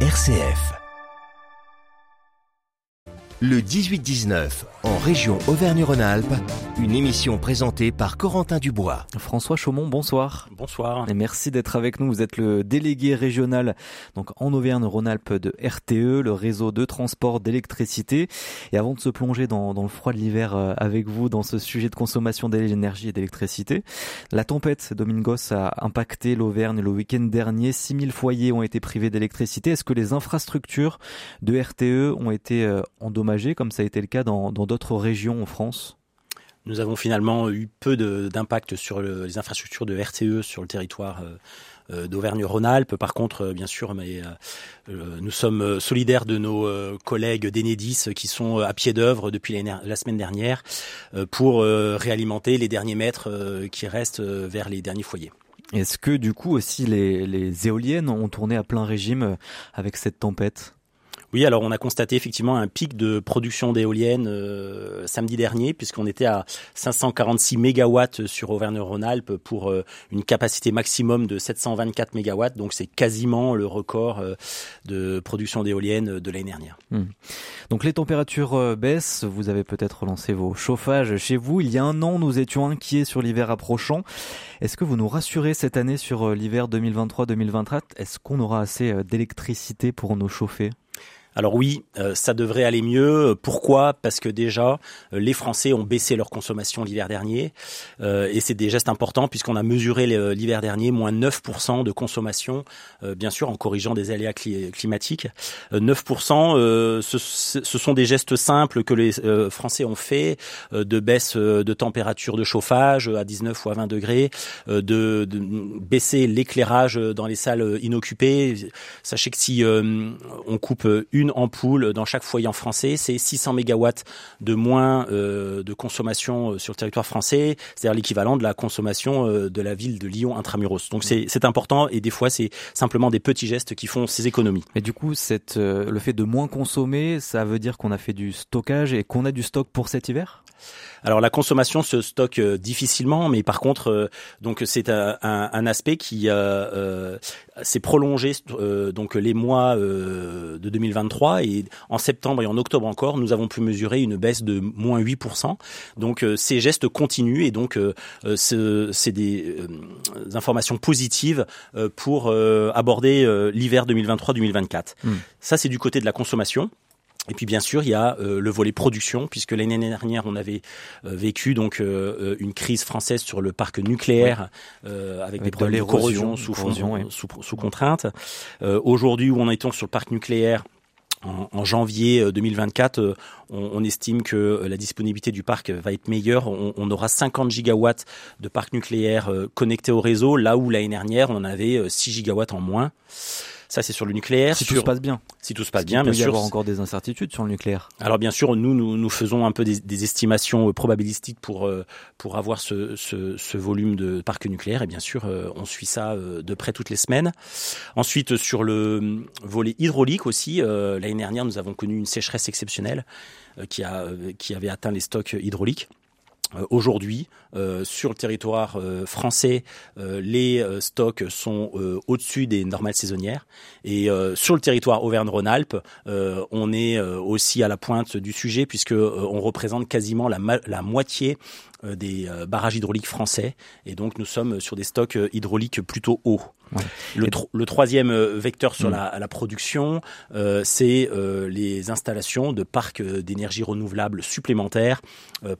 RCF. Le 18-19, en région Auvergne-Rhône-Alpes, une émission présentée par Corentin Dubois. François Chaumont, bonsoir. Bonsoir. Et merci d'être avec nous. Vous êtes le délégué régional donc en Auvergne-Rhône-Alpes de RTE, le réseau de transport d'électricité. Et avant de se plonger dans, dans le froid de l'hiver euh, avec vous dans ce sujet de consommation d'énergie et d'électricité, la tempête Domingos a impacté l'Auvergne le week-end dernier. 6000 foyers ont été privés d'électricité. Est-ce que les infrastructures de RTE ont été euh, comme ça a été le cas dans d'autres régions en France? Nous avons finalement eu peu d'impact sur le, les infrastructures de RTE sur le territoire euh, euh, d'Auvergne-Rhône-Alpes. Par contre, euh, bien sûr, mais, nous sommes solidaires de nos collègues d'Enedis qui sont à pied d'œuvre depuis la, semaine dernière pour réalimenter les derniers mètres qui restent vers les derniers foyers. Est-ce que du coup aussi les, les éoliennes ont tourné à plein régime avec cette tempête? Oui, alors on a constaté effectivement un pic de production d'éoliennes euh, samedi dernier, puisqu'on était à 546 mégawatts sur Auvergne-Rhône-Alpes pour euh, une capacité maximum de 724 mégawatts. Donc c'est quasiment le record euh, de production d'éoliennes de l'année dernière. Hmm. Donc les températures baissent. Vous avez peut-être lancé vos chauffages chez vous. Il y a un an, nous étions inquiets sur l'hiver approchant. Est-ce que vous nous rassurez cette année sur l'hiver 2023-2024 Est-ce qu'on aura assez d'électricité pour nous chauffer? Alors oui, euh, ça devrait aller mieux. Pourquoi? Parce que déjà, euh, les Français ont baissé leur consommation l'hiver dernier. Euh, et c'est des gestes importants puisqu'on a mesuré l'hiver dernier moins 9% de consommation, bien sûr en corrigeant des aléas climatiques. 9%, ce, ce, sont des gestes simples que les Français ont fait, de baisse de température de chauffage à 19 ou à 20 degrés, de, de baisser l'éclairage dans les salles inoccupées. Sachez que si on coupe une en ampoule dans chaque foyer en français, c'est 600 mégawatts de moins euh, de consommation euh, sur le territoire français, c'est-à-dire l'équivalent de la consommation euh, de la ville de Lyon intramuros. Donc c'est important et des fois c'est simplement des petits gestes qui font ces économies. Et du coup, le fait de moins consommer, ça veut dire qu'on a fait du stockage et qu'on a du stock pour cet hiver? Alors la consommation se stocke euh, difficilement, mais par contre, euh, donc c'est un, un, aspect qui euh, s'est prolongé donc les mois de 2023 et en septembre et en octobre encore, nous avons pu mesurer une baisse de moins 8%. Donc ces gestes continuent et donc c'est des, informations positives pour aborder l'hiver 2023-2024. Hmm. Ça c'est du côté de la consommation. Et puis bien sûr, il y a euh, le volet production, puisque l'année dernière, on avait euh, vécu donc euh, une crise française sur le parc nucléaire avec, des problèmes de corrosion sous, sous, sous, contrainte. Aujourd'hui, où on est sur le parc nucléaire, en, janvier 2024, on, on, estime que la disponibilité du parc va être meilleure. On, on aura 50 gigawatts de parc nucléaire connectés au réseau, là où l'année dernière, on en avait 6 gigawatts en moins. Ça, c'est sur le nucléaire. Si tout se passe bien. Si tout se passe bien, bien sûr. Il peut y avoir encore des incertitudes sur le nucléaire. Alors bien sûr, nous, nous, nous faisons un peu des, des estimations euh, probabilistiques pour euh, pour avoir ce, ce, ce, volume de parc nucléaire. Et bien sûr, euh, on suit ça de près toutes les semaines. Ensuite, sur le volet hydraulique aussi, l'année dernière, nous avons connu une sécheresse exceptionnelle qui a qui avait atteint les stocks hydrauliques. Euh, aujourd'hui, euh, sur le territoire euh, français, les stocks sont au-dessus des normales saisonnières. Et sur le territoire Auvergne-Rhône-Alpes, on est aussi à la pointe du sujet puisque on représente quasiment la, la moitié des barrages hydrauliques français. Et donc nous sommes sur des stocks hydrauliques plutôt hauts. Le, le, troisième vecteur sur mm. la, la, production, c'est les installations de parcs d'énergie renouvelable supplémentaires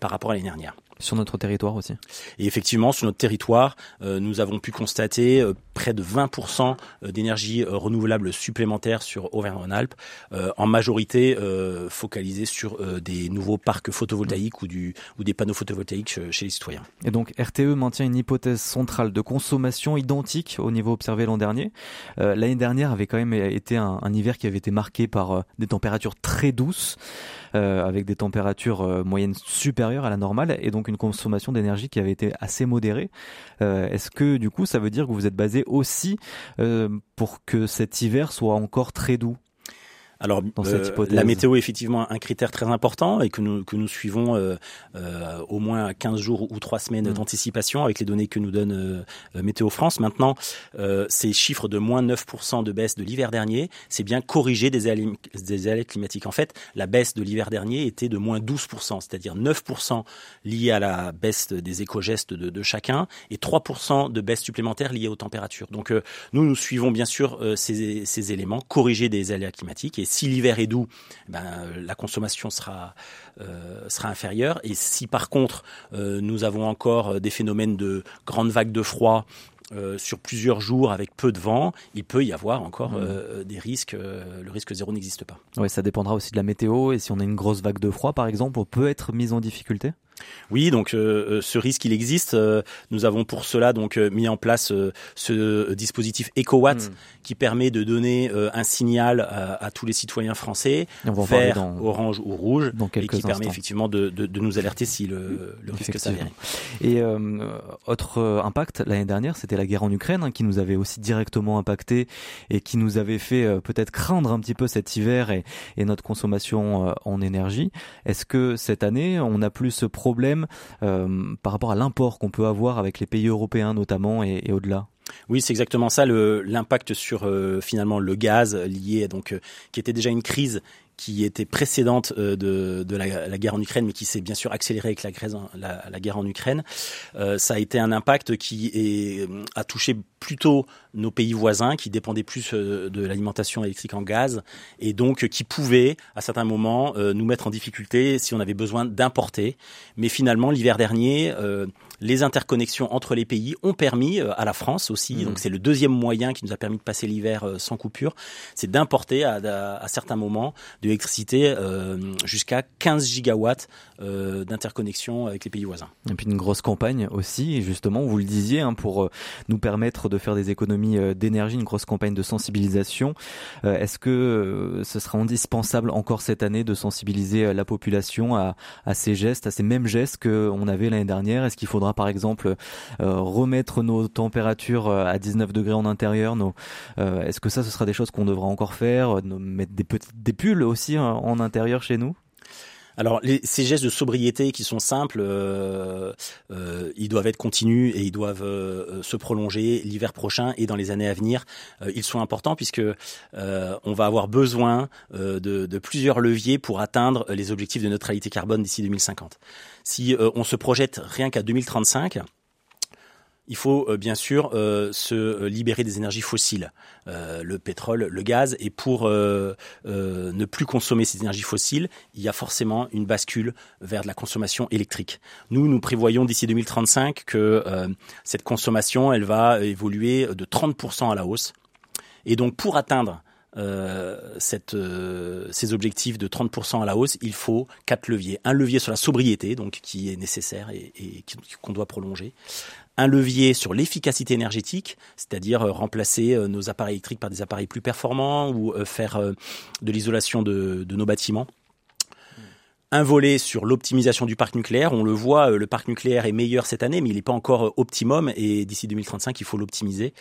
par rapport à l'année dernière. Sur notre territoire aussi. Et effectivement, sur notre territoire, euh, nous avons pu constater euh, près de 20% euh, d'énergie renouvelable supplémentaire sur Auvergne-Rhône-Alpes, en majorité focalisée sur des nouveaux parcs photovoltaïques ou, du, ou des panneaux photovoltaïques chez les citoyens. Et donc RTE maintient une hypothèse centrale de consommation identique au niveau observé l'an dernier. L'année dernière avait quand même été un, un, hiver qui avait été marqué par des températures très douces. Euh, avec des températures euh, moyennes supérieures à la normale et donc une consommation d'énergie qui avait été assez modérée. Euh, est-ce que du coup ça veut dire que vous êtes basé aussi pour que cet hiver soit encore très doux? Alors, euh, la météo est effectivement un critère très important et que nous, que nous suivons euh, euh, au moins 15 jours ou 3 semaines mm. d'anticipation avec les données que nous donne Météo France. Maintenant, ces chiffres de moins 9% de baisse de l'hiver dernier, c'est bien corriger des aléas, climatiques. En fait, la baisse de l'hiver dernier était de moins 12%, c'est-à-dire 9% liés à la baisse des éco-gestes de, de, chacun et 3% de baisse supplémentaire liée aux températures. Donc, nous, nous suivons bien sûr ces, ces éléments, corriger des aléas climatiques et si l'hiver est doux, ben, la consommation sera, euh, sera inférieure. Et si par contre euh, nous avons encore des phénomènes de grandes vagues de froid, euh, sur plusieurs jours avec peu de vent, il peut y avoir encore mmh. des risques. le risque zéro n'existe pas. Oui, ça dépendra aussi de la météo. Et si on a une grosse vague de froid, par exemple, on peut être mis en difficulté? Oui, donc euh, euh, ce risque il existe. Euh, nous avons pour cela donc mis en place ce dispositif EcoWatt hmm. qui permet de donner un signal à, tous les citoyens français, vert, orange ou rouge, et qui permet effectivement de, nous alerter si le, risque s'avère. Et autre impact l'année dernière, c'était la guerre en Ukraine hein, qui nous avait aussi directement impacté et qui nous avait fait peut-être craindre un petit peu cet hiver et, notre consommation en énergie. Est-ce que cette année on a plus ce problème euh, par rapport à l'import qu'on peut avoir avec les pays européens notamment et, au-delà oui, c'est exactement ça. L'impact sur euh, finalement le gaz lié donc euh, qui était déjà une crise qui était précédente de, de la, guerre en Ukraine, mais qui s'est bien sûr accélérée avec la, la, la guerre en Ukraine. ça a été un impact qui est, a touché plutôt nos pays voisins qui dépendaient plus euh, de l'alimentation électrique en gaz et donc qui pouvaient à certains moments euh, nous mettre en difficulté si on avait besoin d'importer. Mais finalement, l'hiver dernier, euh, les interconnexions entre les pays ont permis à la France aussi, mmh. donc c'est le deuxième moyen qui nous a permis de passer l'hiver sans coupure, c'est d'importer à, à, certains moments de l'électricité jusqu'à 15 gigawatts d'interconnexion avec les pays voisins. Et puis une grosse campagne aussi, justement, vous le disiez, hein, pour nous permettre de faire des économies euh, d'énergie, une grosse campagne de sensibilisation. Euh, est-ce que euh, ce sera indispensable encore cette année de sensibiliser la population à, ces gestes, à ces mêmes gestes qu'on avait l'année dernière? Est-ce qu'il faudra par exemple remettre nos températures à 19 degrés en intérieur Est-ce que ça, ce sera des choses qu'on devra encore faire Mettre des, des pulls aussi en intérieur chez nous? Alors ces gestes de sobriété qui sont simples, euh, euh, ils doivent être continus et ils doivent euh, se prolonger l'hiver prochain et dans les années à venir. Ils sont importants puisque on va avoir besoin de, de, plusieurs leviers pour atteindre les objectifs de neutralité carbone d'ici 2050. Si on se projette rien qu'à 2035, il faut euh, bien sûr euh, se euh, libérer des énergies fossiles, le pétrole, le gaz, et pour ne plus consommer ces énergies fossiles, il y a forcément une bascule vers de la consommation électrique. Nous, nous prévoyons d'ici 2035 que cette consommation, elle va évoluer de 30% à la hausse. Et donc, pour atteindre ces objectifs de 30% à la hausse, il faut quatre leviers. Un levier sur la sobriété, donc qui est nécessaire et qu'on doit prolonger un levier sur l'efficacité énergétique, c'est-à-dire euh, remplacer euh, nos appareils électriques par des appareils plus performants ou euh, faire de l'isolation de, nos bâtiments un volet sur l'optimisation du parc nucléaire. On le voit, le parc nucléaire est meilleur cette année, mais il n'est pas encore optimum et d'ici 2035, il faut l'optimiser.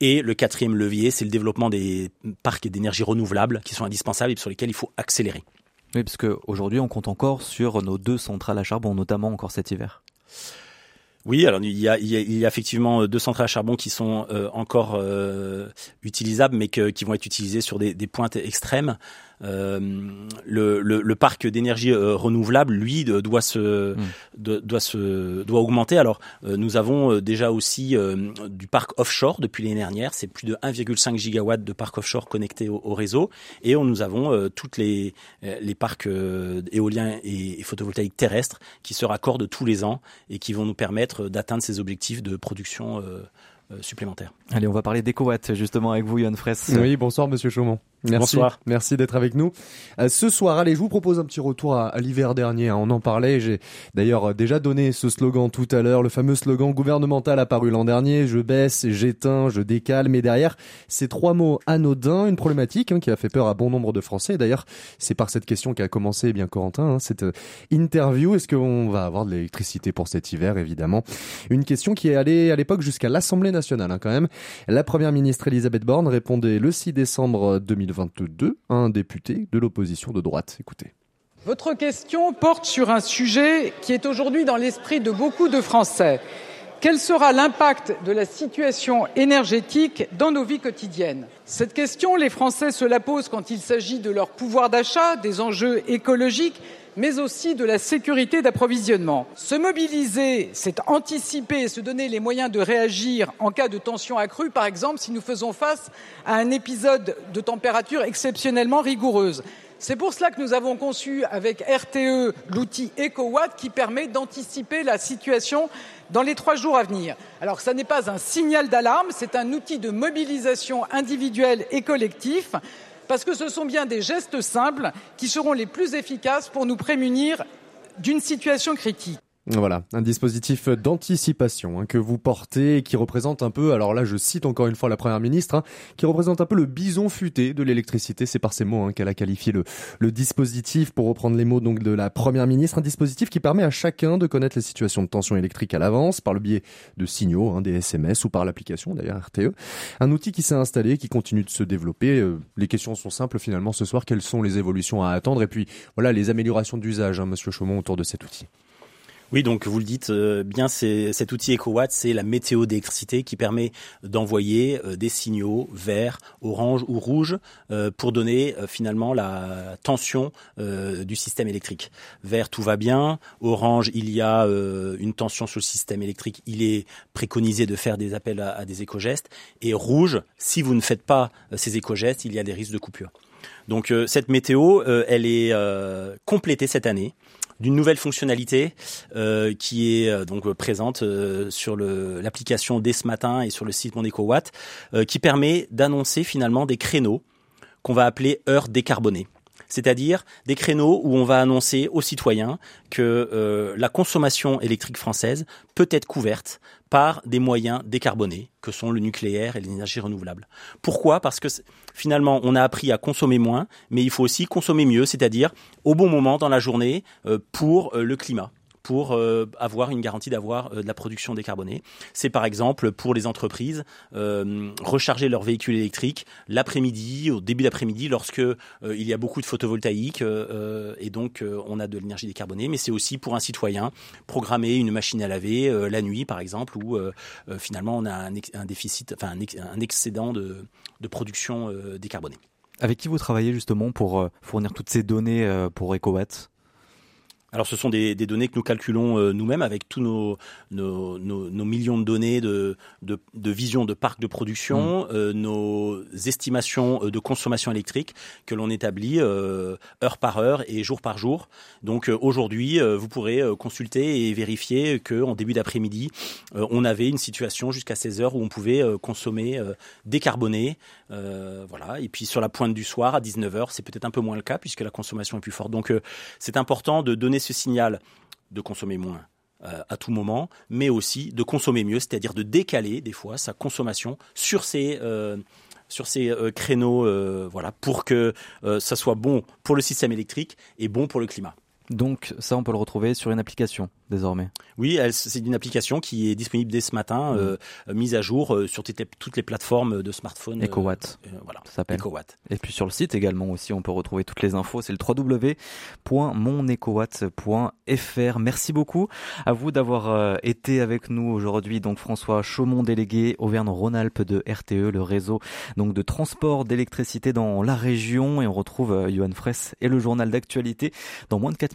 Et le quatrième levier, c'est le développement des parcs d'énergie renouvelables qui sont indispensables et sur lesquels il faut accélérer. Oui, parce qu'aujourd'hui, on compte encore sur nos deux centrales à charbon, notamment encore cet hiver. Oui, alors il y, a, il y a, effectivement euh, deux centrales à charbon qui sont euh, encore euh, utilisables, mais qui vont être utilisées sur des, des pointes extrêmes. Euh, le, le, le, parc d'énergie euh, renouvelable, lui, doit se, hmm. doit se, doit augmenter. Alors, euh, nous avons déjà aussi du parc offshore depuis l'année dernière. C'est plus de 1,5 gigawatts de parc offshore connecté au, réseau, et on, nous avons toutes les, les parcs éoliens et, photovoltaïques terrestres qui se raccordent tous les ans et qui vont nous permettre d'atteindre ces objectifs de production supplémentaire. Allez, on va parler d'EcoWatt justement avec vous, Yann Fraisse. Oui, bonsoir Monsieur Chaumont. Merci. Bonsoir. Merci d'être avec nous. Euh, ce soir, allez, je vous propose un petit retour à, l'hiver dernier. Hein. on en parlait. J'ai d'ailleurs euh, déjà donné ce slogan tout à l'heure, le fameux slogan gouvernemental apparu l'an dernier. Je baisse, j'éteins, je décale. Mais derrière, ces trois mots anodins, une problématique hein, qui a fait peur à bon nombre de Français. D'ailleurs, c'est par cette question qu'a commencé, eh bien Corentin, hein, cette euh, interview. Est-ce qu'on va avoir de l'électricité pour cet hiver, évidemment? Une question qui est allée à l'époque jusqu'à l'Assemblée nationale, quand même. La première ministre Elisabeth Borne répondait le 6 décembre 2020 2022 un député de l'opposition de droite. Écoutez. Votre question porte sur un sujet qui est aujourd'hui dans l'esprit de beaucoup de Français. Quel sera l'impact de la situation énergétique dans nos vies quotidiennes? Cette question, les Français se la posent quand il s'agit de leur pouvoir d'achat, des enjeux écologiques, mais aussi de la sécurité d'approvisionnement. Se mobiliser, c'est anticiper et se donner les moyens de réagir en cas de tension accrue, par exemple si nous faisons face à un épisode de température exceptionnellement rigoureuse. C'est pour cela que nous avons conçu avec RTE l'outil EcoWatt qui permet d'anticiper la situation dans les trois jours à venir. Alors ce n'est pas un signal d'alarme, c'est un outil de mobilisation individuelle et collectif parce que ce sont bien des gestes simples qui seront les plus efficaces pour nous prémunir d'une situation critique. Voilà, un dispositif d'anticipation hein, que vous portez et qui représente un peu, alors là je cite encore une fois la Première ministre, hein, qui représente un peu le bison futé de l'électricité, c'est par ces mots hein, qu'elle a qualifié le, dispositif, pour reprendre les mots donc de la Première ministre, un dispositif qui permet à chacun de connaître les situations de tension électrique à l'avance, par le biais de signaux, des SMS ou par l'application d'ailleurs RTE. Un outil qui s'est installé, qui continue de se développer. Euh, les questions sont simples finalement ce soir, quelles sont les évolutions à attendre? Et puis voilà les améliorations d'usage, Monsieur Chaumont, autour de cet outil. Oui, donc vous le dites euh, bien, cet outil EcoWatt, c'est la météo d'électricité qui permet d'envoyer euh, des signaux verts, orange ou rouge euh, pour donner finalement la tension du système électrique. Vert, tout va bien. Orange, il y a une tension sur le système électrique. Il est préconisé de faire des appels à, à des éco-gestes. Et rouge, si vous ne faites pas ces éco-gestes, il y a des risques de coupure. Donc cette météo, elle est complétée cette année d'une nouvelle fonctionnalité euh, qui est euh, donc présente euh, sur l'application dès ce matin et sur le site Mon EcoWatt, qui permet d'annoncer finalement des créneaux qu'on va appeler heures décarbonées c'est-à-dire des créneaux où on va annoncer aux citoyens que la consommation électrique française peut être couverte par des moyens décarbonés, que sont le nucléaire et l'énergie renouvelable. Pourquoi? Parce que finalement, on a appris à consommer moins, mais il faut aussi consommer mieux, c'est-à-dire au bon moment dans la journée euh, pour euh, le climat pour euh, avoir une garantie d'avoir euh, de la production décarbonée. C'est par exemple pour les entreprises euh, recharger leurs véhicules électriques l'après-midi, au début d'après-midi, lorsque il y a beaucoup de photovoltaïque et donc on a de l'énergie décarbonée. Mais c'est aussi pour un citoyen programmer une machine à laver la nuit, par exemple, où finalement on a un, déficit, enfin un, excédent de, de production décarbonée. Avec qui vous travaillez justement pour fournir toutes ces données pour EcoWatt? Alors, ce sont des, données que nous calculons euh, nous-mêmes avec tous nos, nos, millions de données de, de, vision de parcs de production, mm. euh, nos estimations euh, de consommation électrique que l'on établit heure par heure et jour par jour. Donc, aujourd'hui, vous pourrez consulter et vérifier qu'en début d'après-midi, on avait une situation jusqu'à 16 heures où on pouvait consommer décarboné. voilà. Et puis, sur la pointe du soir, à 19 heures, c'est peut-être un peu moins le cas puisque la consommation est plus forte. Donc, c'est important de ce signal de consommer moins euh, à tout moment, mais aussi de consommer mieux, c'est-à-dire de décaler des fois sa consommation sur ces euh, euh, créneaux, voilà, pour que ça soit bon pour le système électrique et bon pour le climat. Donc ça, on peut le retrouver sur une application désormais. Oui, c'est une application qui est disponible dès ce matin, mmh. euh, mise à jour euh, sur toutes les plateformes de smartphones. EcoWatt. Euh, voilà, ça s'appelle. EcoWatt. Et puis sur le site également aussi, on peut retrouver toutes les infos. C'est le www.monecowatt.fr. Merci beaucoup à vous d'avoir été avec nous aujourd'hui. Donc François Chaumont, délégué Auvergne-Rhône-Alpes de RTE, le réseau donc de transport d'électricité dans la région. Et on retrouve Johan Fraisse et le journal d'actualité dans moins de 4